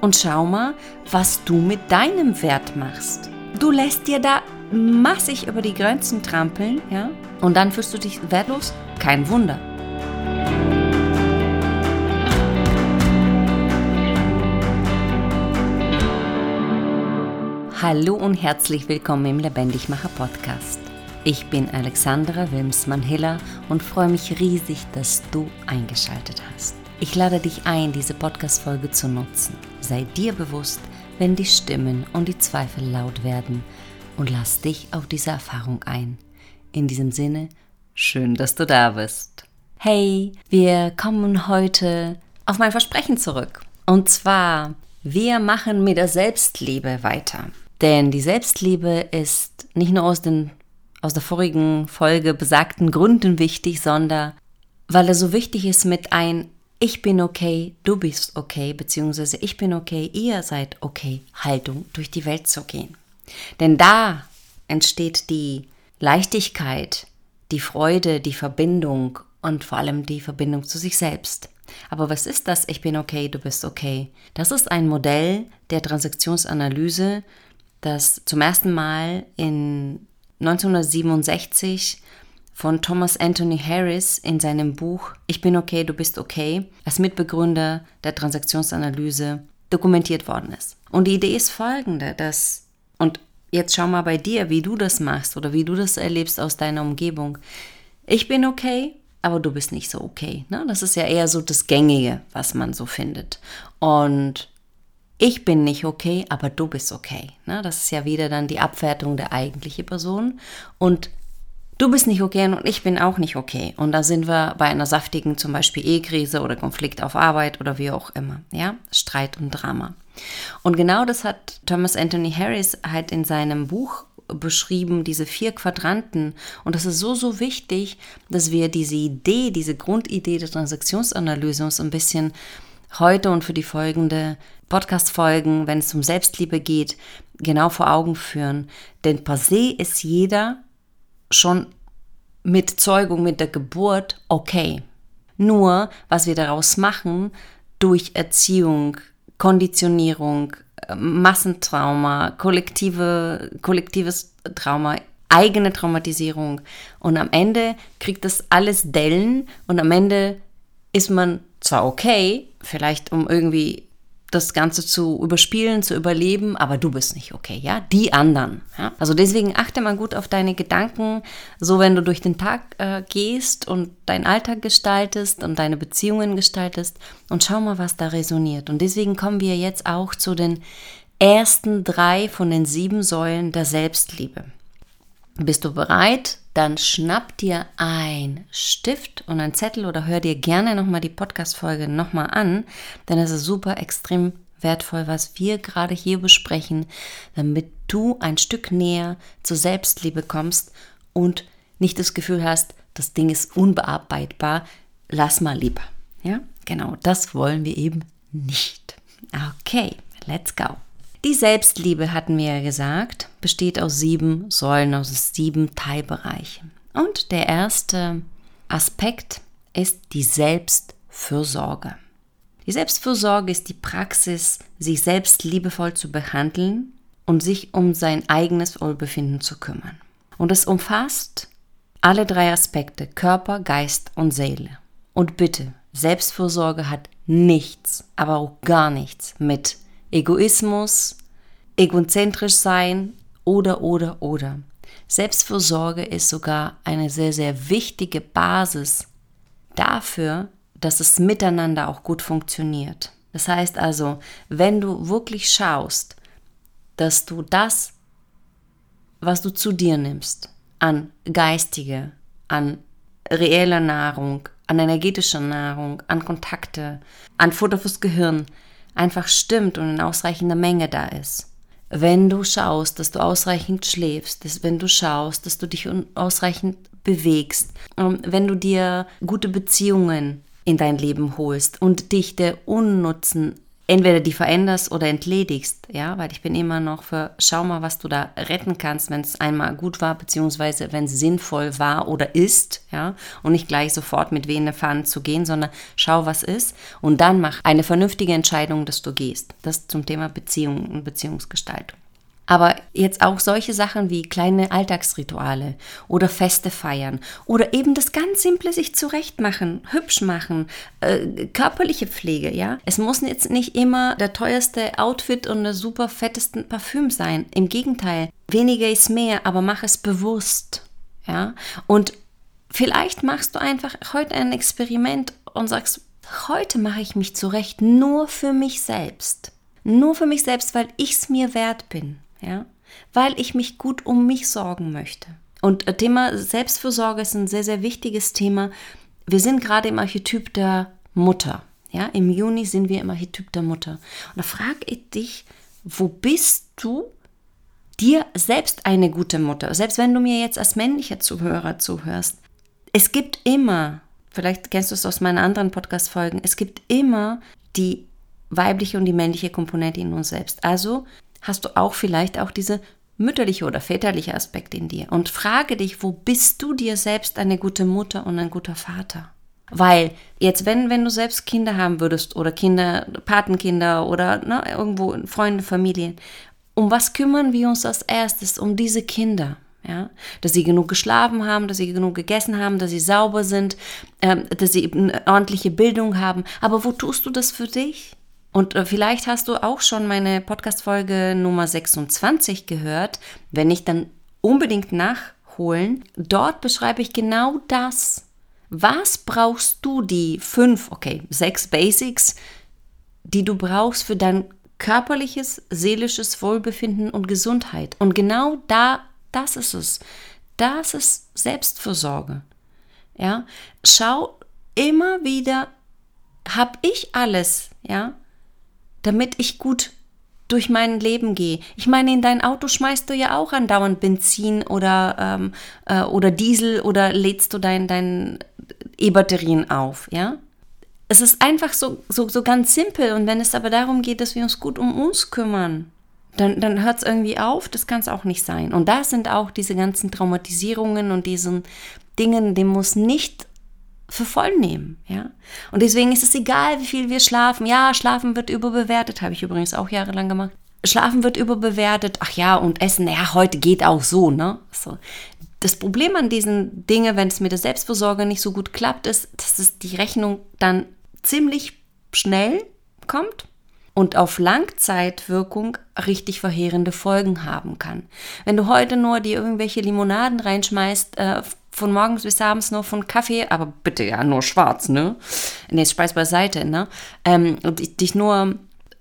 und schau mal, was du mit deinem Wert machst. Du lässt dir da massig über die Grenzen trampeln, ja? Und dann fühlst du dich wertlos? Kein Wunder. Hallo und herzlich willkommen im Lebendigmacher Podcast. Ich bin Alexandra Wilmsmann-Hiller und freue mich riesig, dass du eingeschaltet hast. Ich lade dich ein, diese Podcast-Folge zu nutzen. Sei dir bewusst, wenn die Stimmen und die Zweifel laut werden und lass dich auf diese Erfahrung ein. In diesem Sinne, schön, dass du da bist. Hey, wir kommen heute auf mein Versprechen zurück. Und zwar, wir machen mit der Selbstliebe weiter. Denn die Selbstliebe ist nicht nur aus, den, aus der vorigen Folge besagten Gründen wichtig, sondern weil er so wichtig ist mit ein ich bin okay, du bist okay, beziehungsweise ich bin okay, ihr seid okay, Haltung durch die Welt zu gehen. Denn da entsteht die Leichtigkeit, die Freude, die Verbindung und vor allem die Verbindung zu sich selbst. Aber was ist das? Ich bin okay, du bist okay. Das ist ein Modell der Transaktionsanalyse, das zum ersten Mal in 1967 von Thomas Anthony Harris in seinem Buch Ich bin okay, du bist okay als Mitbegründer der Transaktionsanalyse dokumentiert worden ist. Und die Idee ist folgende, dass, und jetzt schau mal bei dir, wie du das machst oder wie du das erlebst aus deiner Umgebung. Ich bin okay, aber du bist nicht so okay. Ne? Das ist ja eher so das Gängige, was man so findet. Und ich bin nicht okay, aber du bist okay. Ne? Das ist ja wieder dann die Abwertung der eigentlichen Person. Und du bist nicht okay und ich bin auch nicht okay. Und da sind wir bei einer saftigen zum Beispiel Ehekrise oder Konflikt auf Arbeit oder wie auch immer. Ja, Streit und Drama. Und genau das hat Thomas Anthony Harris halt in seinem Buch beschrieben, diese vier Quadranten. Und das ist so, so wichtig, dass wir diese Idee, diese Grundidee der Transaktionsanalyse uns ein bisschen heute und für die folgende Podcast-Folgen, wenn es um Selbstliebe geht, genau vor Augen führen. Denn per se ist jeder schon mit Zeugung, mit der Geburt okay. Nur, was wir daraus machen, durch Erziehung, Konditionierung, Massentrauma, kollektive, kollektives Trauma, eigene Traumatisierung. Und am Ende kriegt das alles Dellen und am Ende ist man zwar okay, vielleicht um irgendwie das Ganze zu überspielen, zu überleben, aber du bist nicht okay, ja? Die anderen. Ja? Also deswegen achte mal gut auf deine Gedanken, so wenn du durch den Tag äh, gehst und deinen Alltag gestaltest und deine Beziehungen gestaltest und schau mal, was da resoniert. Und deswegen kommen wir jetzt auch zu den ersten drei von den sieben Säulen der Selbstliebe. Bist du bereit? Dann schnapp dir ein Stift und ein Zettel oder hör dir gerne nochmal die Podcast-Folge nochmal an, denn es ist super extrem wertvoll, was wir gerade hier besprechen, damit du ein Stück näher zur Selbstliebe kommst und nicht das Gefühl hast, das Ding ist unbearbeitbar, lass mal lieber. Ja, genau, das wollen wir eben nicht. Okay, let's go. Die Selbstliebe, hatten wir ja gesagt, besteht aus sieben Säulen, aus sieben Teilbereichen. Und der erste Aspekt ist die Selbstfürsorge. Die Selbstfürsorge ist die Praxis, sich selbst liebevoll zu behandeln und sich um sein eigenes Wohlbefinden zu kümmern. Und es umfasst alle drei Aspekte, Körper, Geist und Seele. Und bitte, Selbstfürsorge hat nichts, aber auch gar nichts mit Egoismus, egozentrisch sein oder, oder, oder. Selbstfürsorge ist sogar eine sehr, sehr wichtige Basis dafür, dass es miteinander auch gut funktioniert. Das heißt also, wenn du wirklich schaust, dass du das, was du zu dir nimmst, an geistige, an reeller Nahrung, an energetischer Nahrung, an Kontakte, an Futter fürs Gehirn, einfach stimmt und in ausreichender Menge da ist. Wenn du schaust, dass du ausreichend schläfst, dass, wenn du schaust, dass du dich ausreichend bewegst, ähm, wenn du dir gute Beziehungen in dein Leben holst und dich der unnutzen entweder die veränderst oder entledigst, ja, weil ich bin immer noch für, schau mal, was du da retten kannst, wenn es einmal gut war, beziehungsweise wenn es sinnvoll war oder ist, ja, und nicht gleich sofort mit wehenden Fahnen zu gehen, sondern schau, was ist und dann mach eine vernünftige Entscheidung, dass du gehst. Das zum Thema Beziehung und Beziehungsgestaltung. Aber jetzt auch solche Sachen wie kleine Alltagsrituale oder Feste feiern oder eben das ganz Simple sich zurechtmachen, hübsch machen, äh, körperliche Pflege, ja. Es muss jetzt nicht immer der teuerste Outfit und der super fettesten Parfüm sein. Im Gegenteil, weniger ist mehr, aber mach es bewusst, ja. Und vielleicht machst du einfach heute ein Experiment und sagst, heute mache ich mich zurecht nur für mich selbst. Nur für mich selbst, weil ich es mir wert bin ja, weil ich mich gut um mich sorgen möchte. Und äh, Thema Selbstfürsorge ist ein sehr, sehr wichtiges Thema. Wir sind gerade im Archetyp der Mutter. Ja, im Juni sind wir im Archetyp der Mutter. Und da frage ich dich, wo bist du dir selbst eine gute Mutter? Selbst wenn du mir jetzt als männlicher Zuhörer zuhörst. Es gibt immer, vielleicht kennst du es aus meinen anderen Podcast-Folgen, es gibt immer die weibliche und die männliche Komponente in uns selbst. Also hast du auch vielleicht auch diese mütterliche oder väterliche Aspekt in dir. Und frage dich, wo bist du dir selbst eine gute Mutter und ein guter Vater? Weil jetzt, wenn, wenn du selbst Kinder haben würdest oder Kinder, Patenkinder oder ne, irgendwo Freunde, Familien, um was kümmern wir uns als erstes? Um diese Kinder. Ja, dass sie genug geschlafen haben, dass sie genug gegessen haben, dass sie sauber sind, ähm, dass sie eine ordentliche Bildung haben. Aber wo tust du das für dich? Und äh, vielleicht hast du auch schon meine Podcast-Folge Nummer 26 gehört. Wenn nicht, dann unbedingt nachholen. Dort beschreibe ich genau das. Was brauchst du die fünf, okay, sechs Basics, die du brauchst für dein körperliches, seelisches Wohlbefinden und Gesundheit? Und genau da, das ist es. Das ist Selbstfürsorge. Ja, schau immer wieder, habe ich alles, ja? Damit ich gut durch mein Leben gehe. Ich meine, in dein Auto schmeißt du ja auch andauernd Benzin oder, ähm, äh, oder Diesel oder lädst du dein, dein E-Batterien auf, ja? Es ist einfach so, so, so ganz simpel und wenn es aber darum geht, dass wir uns gut um uns kümmern, dann, dann hört es irgendwie auf, das kann es auch nicht sein. Und da sind auch diese ganzen Traumatisierungen und diesen Dingen, dem muss nicht für voll nehmen, ja. Und deswegen ist es egal, wie viel wir schlafen. Ja, schlafen wird überbewertet, habe ich übrigens auch jahrelang gemacht. Schlafen wird überbewertet. Ach ja, und Essen, ja, heute geht auch so, ne? So. Das Problem an diesen Dingen, wenn es mit der Selbstversorgung nicht so gut klappt, ist, dass es die Rechnung dann ziemlich schnell kommt und auf Langzeitwirkung richtig verheerende Folgen haben kann. Wenn du heute nur dir irgendwelche Limonaden reinschmeißt, äh, von morgens bis abends nur von Kaffee, aber bitte ja nur schwarz, ne? Nee, Speis beiseite, ne? Ähm, und dich nur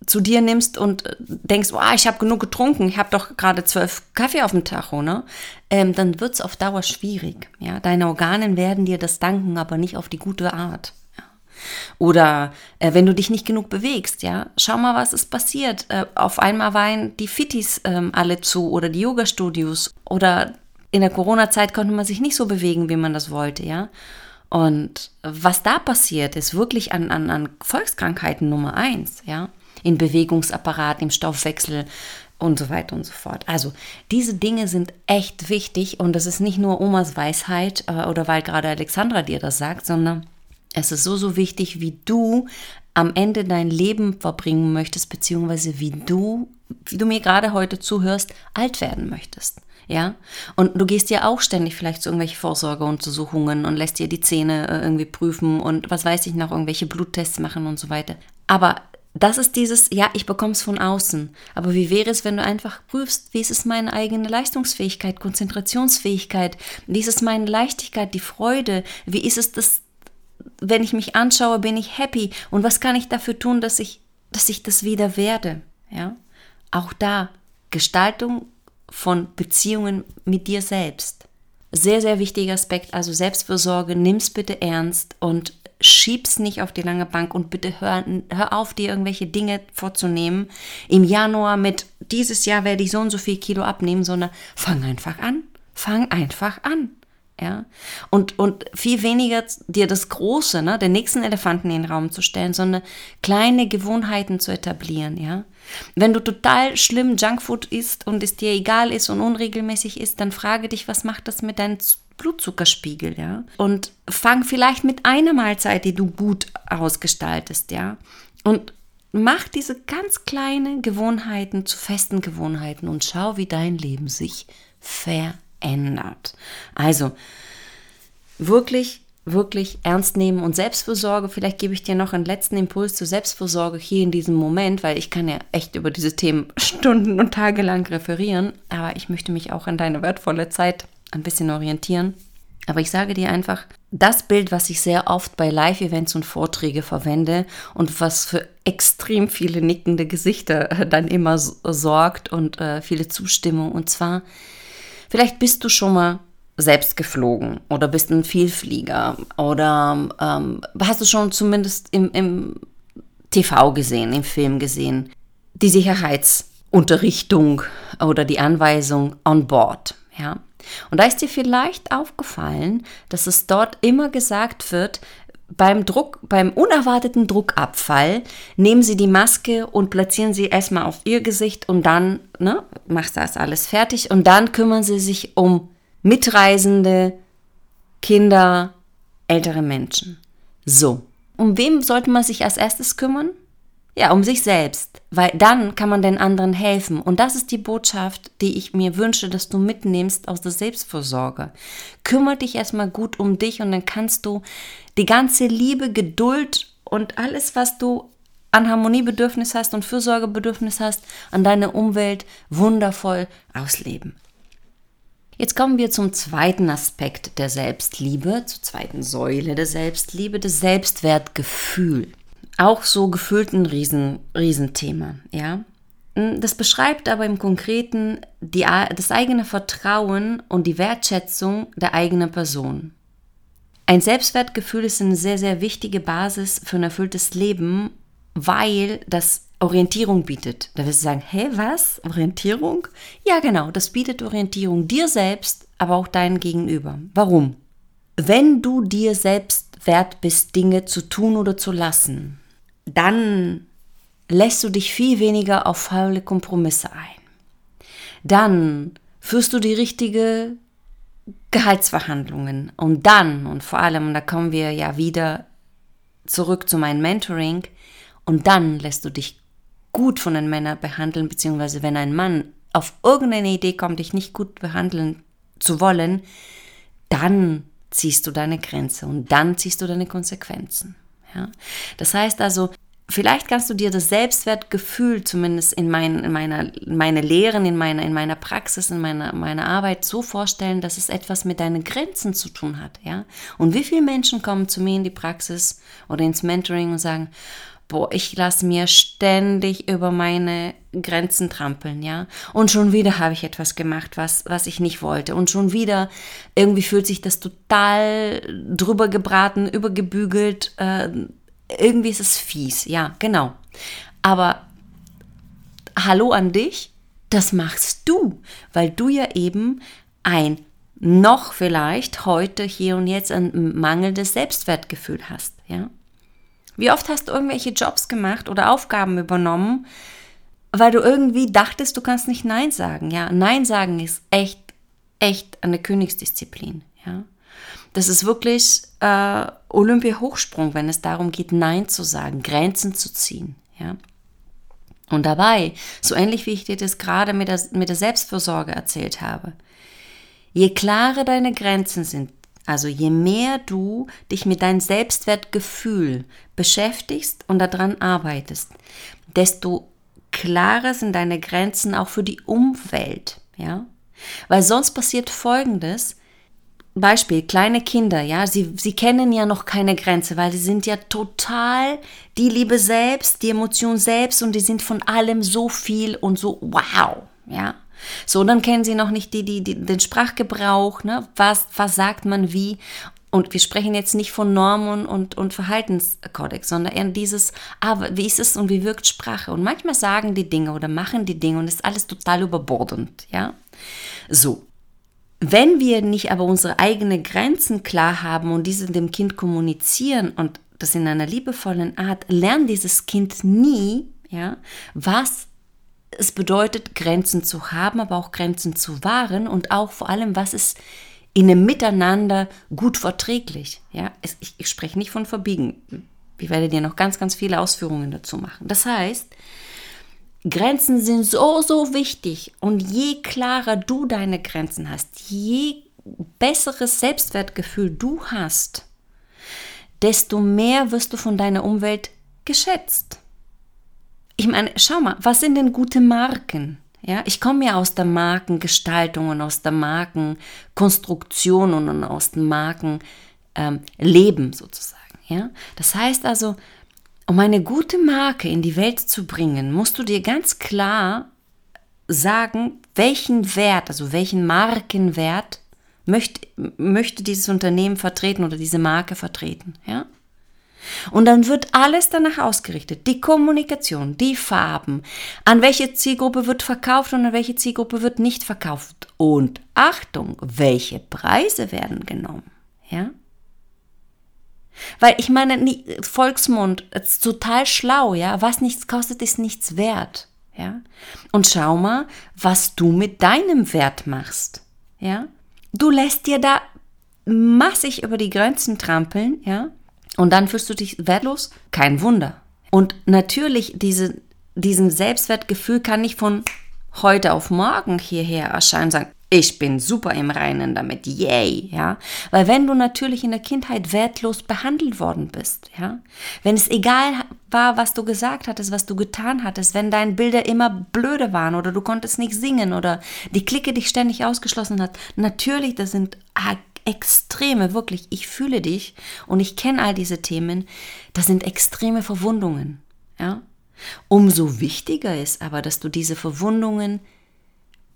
zu dir nimmst und äh, denkst, oh, ich habe genug getrunken, ich habe doch gerade zwölf Kaffee auf dem Tacho, ne? Ähm, dann wird es auf Dauer schwierig. Ja? Deine Organe werden dir das danken, aber nicht auf die gute Art. Ja? Oder äh, wenn du dich nicht genug bewegst, ja, schau mal, was ist passiert. Äh, auf einmal waren die Fittis ähm, alle zu oder die Yoga-Studios oder in der Corona-Zeit konnte man sich nicht so bewegen, wie man das wollte, ja. Und was da passiert, ist wirklich an, an, an Volkskrankheiten Nummer eins, ja. Im Bewegungsapparat, im Stoffwechsel und so weiter und so fort. Also diese Dinge sind echt wichtig und das ist nicht nur Omas Weisheit äh, oder weil gerade Alexandra dir das sagt, sondern es ist so, so wichtig, wie du am Ende dein Leben verbringen möchtest, beziehungsweise wie du, wie du mir gerade heute zuhörst, alt werden möchtest ja. Und du gehst ja auch ständig vielleicht zu irgendwelchen Vorsorgeuntersuchungen und lässt dir die Zähne äh, irgendwie prüfen und was weiß ich noch, irgendwelche Bluttests machen und so weiter. Aber das ist dieses, ja, ich bekomme es von außen. Aber wie wäre es, wenn du einfach prüfst, wie ist es meine eigene Leistungsfähigkeit, Konzentrationsfähigkeit, wie ist es meine Leichtigkeit, die Freude, wie ist es das, wenn ich mich anschaue, bin ich happy und was kann ich dafür tun, dass ich, dass ich das wieder werde, ja? Auch da, Gestaltung von Beziehungen mit dir selbst. Sehr, sehr wichtiger Aspekt, also Selbstfürsorge, nimm's bitte ernst und schieb's nicht auf die lange Bank und bitte hör, hör auf, dir irgendwelche Dinge vorzunehmen. Im Januar mit dieses Jahr werde ich so und so viel Kilo abnehmen, sondern fang einfach an. Fang einfach an. Ja. Und, und viel weniger dir das Große, ne, den nächsten Elefanten in den Raum zu stellen, sondern kleine Gewohnheiten zu etablieren, ja. Wenn du total schlimm Junkfood isst und es dir egal ist und unregelmäßig ist, dann frage dich, was macht das mit deinem Blutzuckerspiegel, ja? Und fang vielleicht mit einer Mahlzeit, die du gut ausgestaltest, ja? Und mach diese ganz kleinen Gewohnheiten zu festen Gewohnheiten und schau, wie dein Leben sich verändert ändert. Also wirklich, wirklich ernst nehmen und Selbstfürsorge. Vielleicht gebe ich dir noch einen letzten Impuls zur Selbstfürsorge hier in diesem Moment, weil ich kann ja echt über diese Themen Stunden und Tage lang referieren, aber ich möchte mich auch in deine wertvolle Zeit ein bisschen orientieren. Aber ich sage dir einfach, das Bild, was ich sehr oft bei Live-Events und Vorträge verwende und was für extrem viele nickende Gesichter dann immer sorgt und äh, viele Zustimmung. Und zwar Vielleicht bist du schon mal selbst geflogen oder bist ein Vielflieger oder ähm, hast du schon zumindest im, im TV gesehen, im Film gesehen, die Sicherheitsunterrichtung oder die Anweisung on board. Ja? Und da ist dir vielleicht aufgefallen, dass es dort immer gesagt wird, beim Druck, beim unerwarteten Druckabfall nehmen Sie die Maske und platzieren sie erstmal auf Ihr Gesicht und dann, ne, macht das alles fertig und dann kümmern Sie sich um Mitreisende, Kinder, ältere Menschen. So. Um wem sollte man sich als erstes kümmern? Ja, um sich selbst, weil dann kann man den anderen helfen. Und das ist die Botschaft, die ich mir wünsche, dass du mitnimmst aus der Selbstvorsorge. Kümmer dich erstmal gut um dich und dann kannst du die ganze Liebe, Geduld und alles, was du an Harmoniebedürfnis hast und Fürsorgebedürfnis hast, an deine Umwelt wundervoll ausleben. Jetzt kommen wir zum zweiten Aspekt der Selbstliebe, zur zweiten Säule der Selbstliebe, das Selbstwertgefühl auch so gefühlt ein Riesen, Riesenthema, ja. Hm, das beschreibt aber im Konkreten die, das eigene Vertrauen und die Wertschätzung der eigenen Person. Ein Selbstwertgefühl ist eine sehr, sehr wichtige Basis für ein erfülltes Leben, weil das Orientierung bietet. Da wirst du sagen, hä, was? Orientierung? Ja, genau, das bietet Orientierung dir selbst, aber auch deinem Gegenüber. Warum? Wenn du dir selbst wert bist, Dinge zu tun oder zu lassen, dann lässt du dich viel weniger auf faule Kompromisse ein. Dann führst du die richtige Gehaltsverhandlungen und dann und vor allem, und da kommen wir ja wieder zurück zu meinem Mentoring, und dann lässt du dich gut von den Männern behandeln, beziehungsweise wenn ein Mann auf irgendeine Idee kommt, dich nicht gut behandeln zu wollen, dann ziehst du deine Grenze und dann ziehst du deine Konsequenzen. Ja? Das heißt also, vielleicht kannst du dir das Selbstwertgefühl zumindest in, mein, in meiner meine Lehren, in meiner, in meiner Praxis, in meiner, meiner Arbeit so vorstellen, dass es etwas mit deinen Grenzen zu tun hat. Ja? Und wie viele Menschen kommen zu mir in die Praxis oder ins Mentoring und sagen, boah, ich lasse mir ständig über meine Grenzen trampeln, ja. Und schon wieder habe ich etwas gemacht, was, was ich nicht wollte. Und schon wieder irgendwie fühlt sich das total drüber gebraten, übergebügelt. Äh, irgendwie ist es fies, ja, genau. Aber hallo an dich, das machst du, weil du ja eben ein noch vielleicht heute, hier und jetzt ein mangelndes Selbstwertgefühl hast, ja. Wie oft hast du irgendwelche Jobs gemacht oder Aufgaben übernommen, weil du irgendwie dachtest, du kannst nicht Nein sagen. Ja, Nein sagen ist echt, echt eine Königsdisziplin. Ja, das ist wirklich äh, Olympia-Hochsprung, wenn es darum geht, Nein zu sagen, Grenzen zu ziehen. Ja. Und dabei, so ähnlich wie ich dir das gerade mit der, mit der Selbstfürsorge erzählt habe, je klarer deine Grenzen sind, also je mehr du dich mit deinem Selbstwertgefühl beschäftigst und daran arbeitest, desto klarer sind deine Grenzen auch für die Umwelt, ja? Weil sonst passiert Folgendes, Beispiel, kleine Kinder, ja, sie, sie kennen ja noch keine Grenze, weil sie sind ja total die Liebe selbst, die Emotion selbst und die sind von allem so viel und so wow, ja. So, dann kennen sie noch nicht die, die, die, den Sprachgebrauch, ne? was, was sagt man wie. Und wir sprechen jetzt nicht von Normen und, und Verhaltenskodex, sondern eher dieses, ah, wie ist es und wie wirkt Sprache? Und manchmal sagen die Dinge oder machen die Dinge und ist alles total überbordend, ja? So. Wenn wir nicht aber unsere eigenen Grenzen klar haben und diese dem Kind kommunizieren und das in einer liebevollen Art, lernt dieses Kind nie, ja, was es bedeutet, Grenzen zu haben, aber auch Grenzen zu wahren und auch vor allem, was es in einem Miteinander gut verträglich. Ja, ich, ich spreche nicht von verbiegen. Ich werde dir noch ganz, ganz viele Ausführungen dazu machen. Das heißt, Grenzen sind so, so wichtig und je klarer du deine Grenzen hast, je besseres Selbstwertgefühl du hast, desto mehr wirst du von deiner Umwelt geschätzt. Ich meine, schau mal, was sind denn gute Marken? Ja, ich komme ja aus der Markengestaltung und aus der Markenkonstruktion und aus dem Markenleben ähm, sozusagen. Ja, das heißt also, um eine gute Marke in die Welt zu bringen, musst du dir ganz klar sagen, welchen Wert, also welchen Markenwert möchte, möchte dieses Unternehmen vertreten oder diese Marke vertreten. Ja? Und dann wird alles danach ausgerichtet. Die Kommunikation, die Farben, an welche Zielgruppe wird verkauft und an welche Zielgruppe wird nicht verkauft. Und Achtung, welche Preise werden genommen. Ja? Weil ich meine, Volksmund ist total schlau, ja. Was nichts kostet, ist nichts wert, ja. Und schau mal, was du mit deinem Wert machst, ja. Du lässt dir da massig über die Grenzen trampeln, ja. Und dann fühlst du dich wertlos? Kein Wunder. Und natürlich, diese, diesen Selbstwertgefühl kann nicht von heute auf morgen hierher erscheinen, sagen, ich bin super im Reinen damit, yay, ja. Weil wenn du natürlich in der Kindheit wertlos behandelt worden bist, ja, wenn es egal war, was du gesagt hattest, was du getan hattest, wenn deine Bilder immer blöde waren oder du konntest nicht singen oder die Clique dich ständig ausgeschlossen hat, natürlich, das sind extreme, wirklich, ich fühle dich und ich kenne all diese Themen, das sind extreme Verwundungen, ja. Umso wichtiger ist aber, dass du diese Verwundungen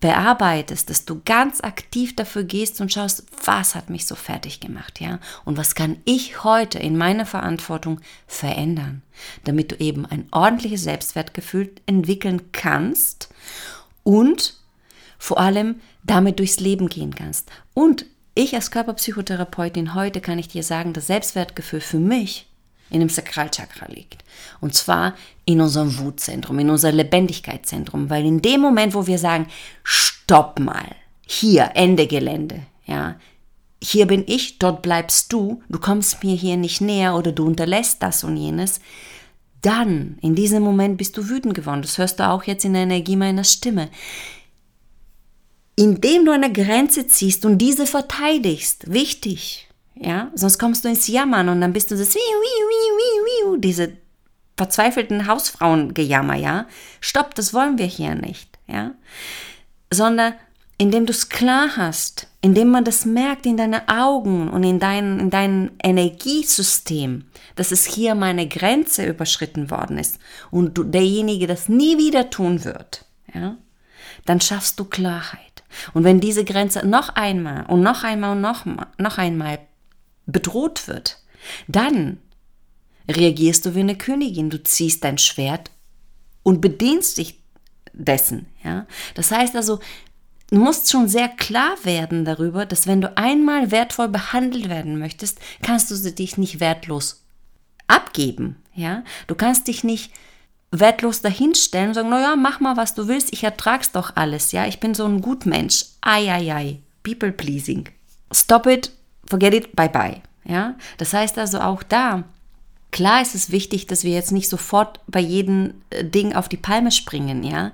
bearbeitest, dass du ganz aktiv dafür gehst und schaust, was hat mich so fertig gemacht, ja? Und was kann ich heute in meiner Verantwortung verändern, damit du eben ein ordentliches Selbstwertgefühl entwickeln kannst und vor allem damit durchs Leben gehen kannst. Und ich als Körperpsychotherapeutin heute kann ich dir sagen, das Selbstwertgefühl für mich in dem Sakralchakra liegt. Und zwar in unserem Wutzentrum, in unser Lebendigkeitszentrum, weil in dem Moment, wo wir sagen, stopp mal, hier, Ende Gelände, ja, hier bin ich, dort bleibst du, du kommst mir hier nicht näher oder du unterlässt das und jenes, dann, in diesem Moment bist du wütend geworden. Das hörst du auch jetzt in der Energie meiner Stimme. Indem du eine Grenze ziehst und diese verteidigst, wichtig, ja, sonst kommst du ins Jammern und dann bist du das diese verzweifelten Hausfrauengejammer, ja. Stopp, das wollen wir hier nicht, ja. Sondern indem du es klar hast, indem man das merkt in deinen Augen und in dein, in deinem Energiesystem, dass es hier meine Grenze überschritten worden ist und du, derjenige das nie wieder tun wird, ja, dann schaffst du Klarheit. Und wenn diese Grenze noch einmal und noch einmal und noch, noch einmal bedroht wird, dann reagierst du wie eine Königin. Du ziehst dein Schwert und bedienst dich dessen. Ja? Das heißt also, du musst schon sehr klar werden darüber, dass wenn du einmal wertvoll behandelt werden möchtest, kannst du dich nicht wertlos abgeben. Ja? Du kannst dich nicht wertlos dahinstellen und sagen, naja, mach mal, was du willst, ich ertrag's doch alles, ja, ich bin so ein Gutmensch. Ai, ai, ai, people pleasing. Stop it, forget it, bye bye. Ja, das heißt also auch da, klar ist es wichtig, dass wir jetzt nicht sofort bei jedem äh, Ding auf die Palme springen, ja.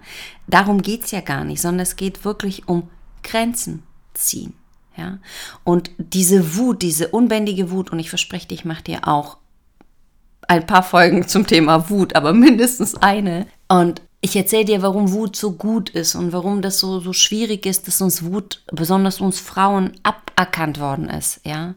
Darum geht's ja gar nicht, sondern es geht wirklich um Grenzen ziehen. Ja, und diese Wut, diese unbändige Wut, und ich verspreche dir, ich mache dir auch ein paar Folgen zum Thema Wut, aber mindestens eine. Und ich erzähle dir, warum Wut so gut ist und warum das so, so schwierig ist, dass uns Wut, besonders uns Frauen, aberkannt worden ist. Ja?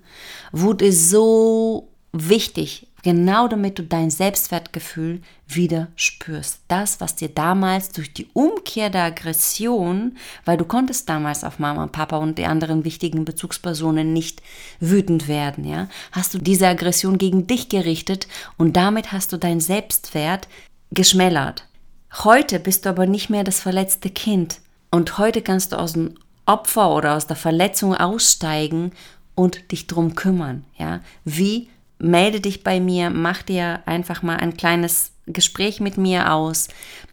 Wut ist so wichtig, genau damit du dein Selbstwertgefühl wieder spürst. Das, was dir damals durch die Umkehr der Aggression, weil du konntest damals auf Mama, Papa und die anderen wichtigen Bezugspersonen nicht wütend werden, ja, hast du diese Aggression gegen dich gerichtet und damit hast du dein Selbstwert geschmälert. Heute bist du aber nicht mehr das verletzte Kind. Und heute kannst du aus dem, Opfer oder aus der Verletzung aussteigen und dich drum kümmern. Ja, wie melde dich bei mir, mach dir einfach mal ein kleines Gespräch mit mir aus.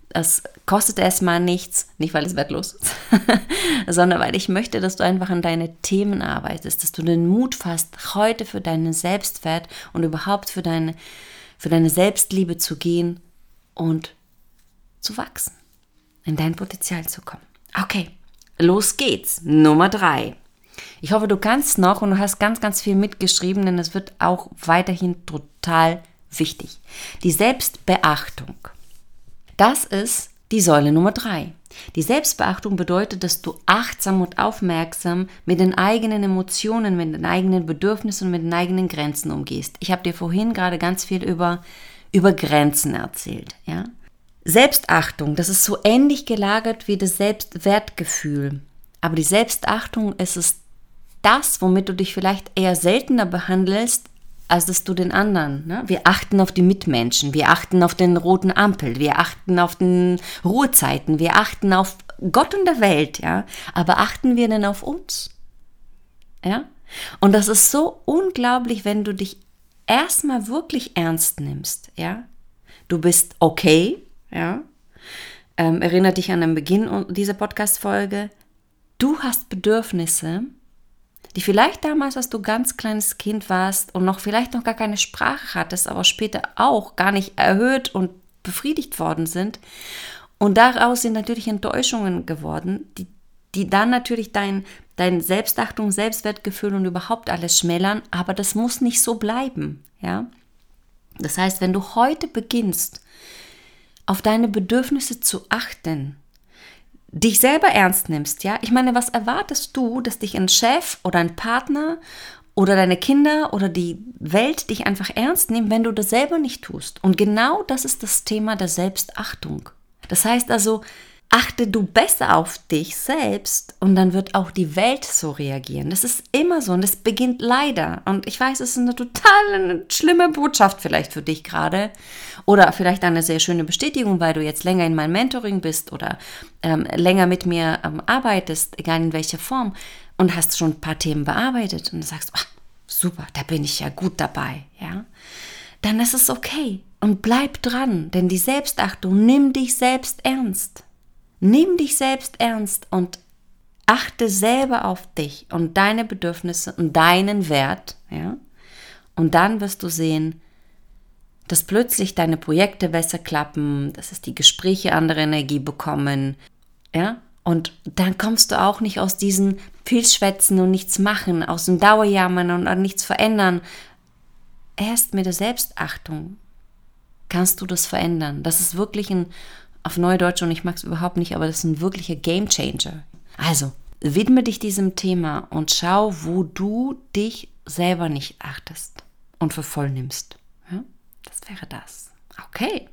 Es kostet erstmal nichts, nicht weil es wertlos ist, sondern weil ich möchte, dass du einfach an deine Themen arbeitest, dass du den Mut fasst, heute für deinen Selbstwert und überhaupt für deine, für deine Selbstliebe zu gehen und zu wachsen, in dein Potenzial zu kommen. Okay, los geht's. Nummer drei. Ich hoffe, du kannst noch und du hast ganz, ganz viel mitgeschrieben, denn es wird auch weiterhin total wichtig. Die Selbstbeachtung. Das ist die Säule Nummer drei. Die Selbstbeachtung bedeutet, dass du achtsam und aufmerksam mit den eigenen Emotionen, mit den eigenen Bedürfnissen und mit den eigenen Grenzen umgehst. Ich habe dir vorhin gerade ganz viel über, über Grenzen erzählt. Ja? Selbstachtung, das ist so ähnlich gelagert wie das Selbstwertgefühl. Aber die Selbstachtung ist es das, womit du dich vielleicht eher seltener behandelst, als dass du den anderen. Ne? Wir achten auf die Mitmenschen, wir achten auf den roten Ampel, wir achten auf den Ruhezeiten, wir achten auf Gott und der Welt, ja. Aber achten wir denn auf uns? Ja? Und das ist so unglaublich, wenn du dich erstmal wirklich ernst nimmst, ja. Du bist okay, ja. Ähm, erinnere dich an den Beginn dieser Podcast-Folge. Du hast Bedürfnisse, die vielleicht damals, als du ganz kleines Kind warst und noch vielleicht noch gar keine Sprache hattest, aber später auch gar nicht erhöht und befriedigt worden sind. Und daraus sind natürlich Enttäuschungen geworden, die, die dann natürlich dein, dein Selbstachtung, Selbstwertgefühl und überhaupt alles schmälern, aber das muss nicht so bleiben, ja. Das heißt, wenn du heute beginnst, auf deine Bedürfnisse zu achten, dich selber ernst nimmst, ja? Ich meine, was erwartest du, dass dich ein Chef oder ein Partner oder deine Kinder oder die Welt dich einfach ernst nehmen, wenn du das selber nicht tust? Und genau das ist das Thema der Selbstachtung. Das heißt also, achte du besser auf dich selbst und dann wird auch die Welt so reagieren. Das ist immer so und das beginnt leider. Und ich weiß, es ist eine total eine schlimme Botschaft vielleicht für dich gerade oder vielleicht eine sehr schöne Bestätigung, weil du jetzt länger in meinem Mentoring bist oder ähm, länger mit mir ähm, arbeitest, egal in welcher Form und hast schon ein paar Themen bearbeitet und sagst, ach, super, da bin ich ja gut dabei, ja. Dann ist es okay und bleib dran, denn die Selbstachtung, nimm dich selbst ernst. Nimm dich selbst ernst und achte selber auf dich und deine Bedürfnisse und deinen Wert, ja? Und dann wirst du sehen, dass plötzlich deine Projekte besser klappen, dass es die Gespräche andere Energie bekommen, ja? Und dann kommst du auch nicht aus diesem viel schwätzen und nichts machen, aus dem Dauerjammern und an nichts verändern. Erst mit der Selbstachtung kannst du das verändern. Das ist wirklich ein auf Neudeutsch und ich mag es überhaupt nicht, aber das ist ein wirklicher Game Changer. Also, widme dich diesem Thema und schau, wo du dich selber nicht achtest und für voll nimmst. Ja? Das wäre das. Okay.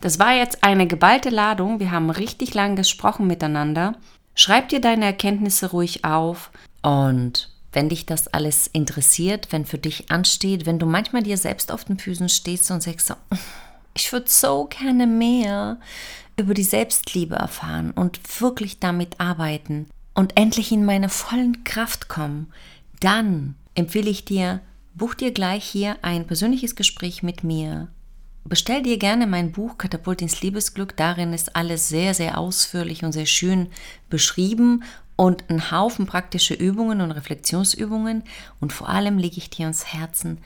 Das war jetzt eine geballte Ladung. Wir haben richtig lang gesprochen miteinander. Schreib dir deine Erkenntnisse ruhig auf und wenn dich das alles interessiert, wenn für dich ansteht, wenn du manchmal dir selbst auf den Füßen stehst und sagst so, ich würde so gerne mehr über die Selbstliebe erfahren und wirklich damit arbeiten und endlich in meine vollen Kraft kommen. Dann empfehle ich dir, buch dir gleich hier ein persönliches Gespräch mit mir. Bestell dir gerne mein Buch Katapult ins Liebesglück. Darin ist alles sehr, sehr ausführlich und sehr schön beschrieben und ein Haufen praktische Übungen und Reflexionsübungen. Und vor allem lege ich dir ans Herzen,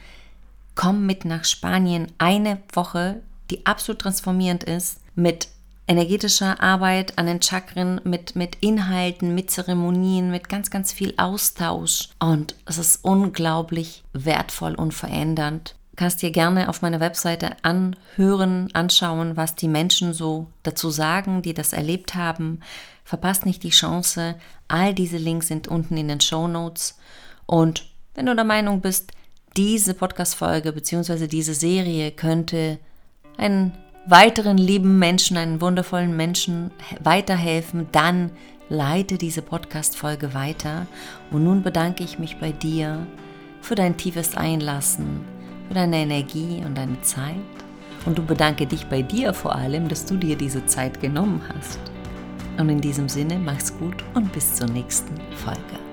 komm mit nach Spanien eine Woche die absolut transformierend ist, mit energetischer Arbeit an den Chakren, mit, mit Inhalten, mit Zeremonien, mit ganz, ganz viel Austausch. Und es ist unglaublich wertvoll und verändernd. Du kannst dir gerne auf meiner Webseite anhören, anschauen, was die Menschen so dazu sagen, die das erlebt haben. Verpasst nicht die Chance. All diese Links sind unten in den Show Notes. Und wenn du der Meinung bist, diese Podcast-Folge bzw. diese Serie könnte einen weiteren lieben Menschen, einen wundervollen Menschen weiterhelfen, dann leite diese Podcast-Folge weiter. Und nun bedanke ich mich bei dir für dein tiefes Einlassen, für deine Energie und deine Zeit. Und du bedanke dich bei dir vor allem, dass du dir diese Zeit genommen hast. Und in diesem Sinne, mach's gut und bis zur nächsten Folge.